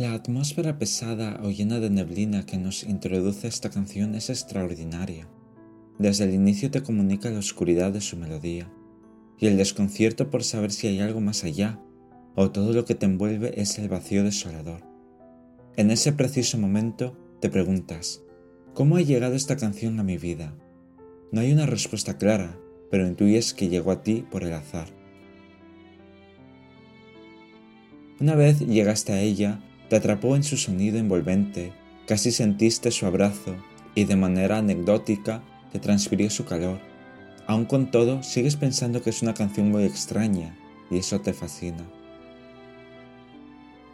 La atmósfera pesada o llena de neblina que nos introduce esta canción es extraordinaria. Desde el inicio te comunica la oscuridad de su melodía y el desconcierto por saber si hay algo más allá o todo lo que te envuelve es el vacío desolador. En ese preciso momento te preguntas, ¿cómo ha llegado esta canción a mi vida? No hay una respuesta clara, pero intuyes que llegó a ti por el azar. Una vez llegaste a ella, te atrapó en su sonido envolvente, casi sentiste su abrazo y de manera anecdótica te transfirió su calor. Aun con todo, sigues pensando que es una canción muy extraña y eso te fascina.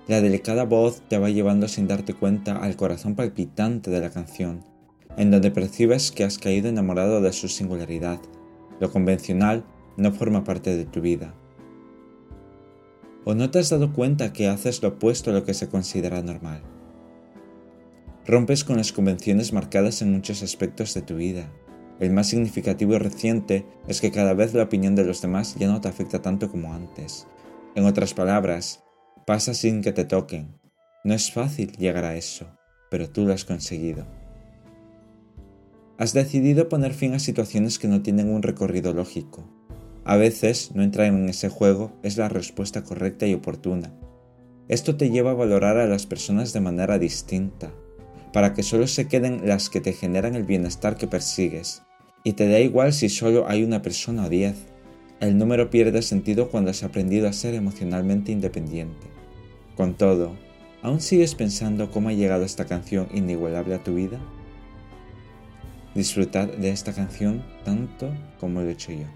La delicada voz te va llevando sin darte cuenta al corazón palpitante de la canción, en donde percibes que has caído enamorado de su singularidad. Lo convencional no forma parte de tu vida. ¿O no te has dado cuenta que haces lo opuesto a lo que se considera normal? Rompes con las convenciones marcadas en muchos aspectos de tu vida. El más significativo y reciente es que cada vez la opinión de los demás ya no te afecta tanto como antes. En otras palabras, pasa sin que te toquen. No es fácil llegar a eso, pero tú lo has conseguido. Has decidido poner fin a situaciones que no tienen un recorrido lógico, a veces no entrar en ese juego es la respuesta correcta y oportuna. Esto te lleva a valorar a las personas de manera distinta, para que solo se queden las que te generan el bienestar que persigues, y te da igual si solo hay una persona o diez. El número pierde sentido cuando has aprendido a ser emocionalmente independiente. Con todo, ¿aún sigues pensando cómo ha llegado esta canción inigualable a tu vida? Disfrutad de esta canción tanto como lo he hecho yo.